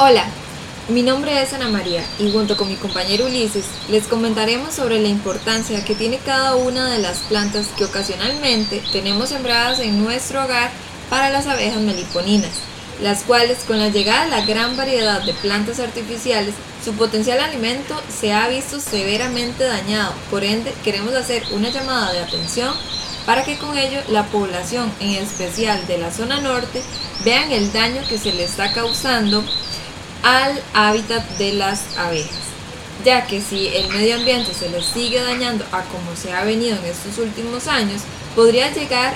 Hola, mi nombre es Ana María y junto con mi compañero Ulises les comentaremos sobre la importancia que tiene cada una de las plantas que ocasionalmente tenemos sembradas en nuestro hogar para las abejas meliponinas, las cuales con la llegada de la gran variedad de plantas artificiales, su potencial alimento se ha visto severamente dañado, por ende queremos hacer una llamada de atención para que con ello la población, en especial de la zona norte, vean el daño que se le está causando al hábitat de las abejas, ya que si el medio ambiente se les sigue dañando a como se ha venido en estos últimos años, podría llegar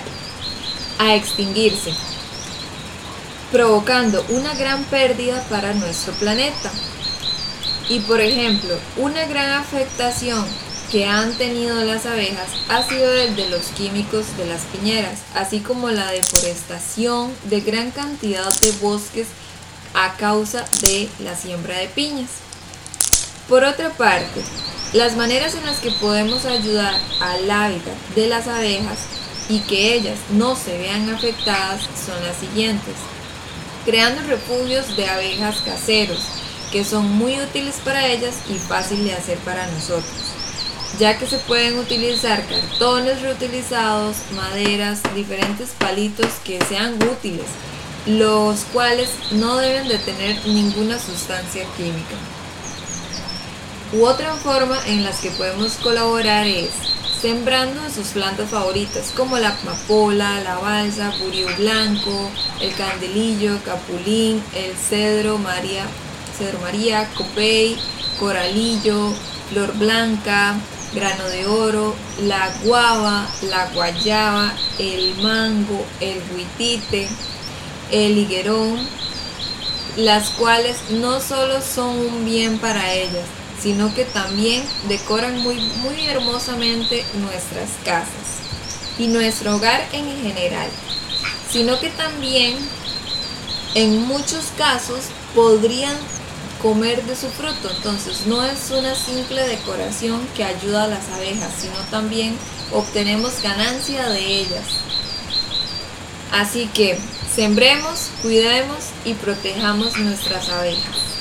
a extinguirse, provocando una gran pérdida para nuestro planeta. Y por ejemplo, una gran afectación que han tenido las abejas ha sido el de los químicos de las piñeras, así como la deforestación de gran cantidad de bosques a causa de la siembra de piñas. Por otra parte, las maneras en las que podemos ayudar al hábitat de las abejas y que ellas no se vean afectadas son las siguientes. Creando refugios de abejas caseros, que son muy útiles para ellas y fácil de hacer para nosotros, ya que se pueden utilizar cartones reutilizados, maderas, diferentes palitos que sean útiles los cuales no deben de tener ninguna sustancia química. U otra forma en las que podemos colaborar es sembrando sus plantas favoritas como la amapola, la balsa, burio blanco, el candelillo, capulín, el cedro maría, cedro maría, copey, coralillo, flor blanca, grano de oro, la guava, la guayaba, el mango, el huitite, el higuerón, las cuales no solo son un bien para ellas, sino que también decoran muy, muy hermosamente nuestras casas y nuestro hogar en general, sino que también en muchos casos podrían comer de su fruto. Entonces no es una simple decoración que ayuda a las abejas, sino también obtenemos ganancia de ellas. Así que Sembremos, cuidemos y protejamos nuestras abejas.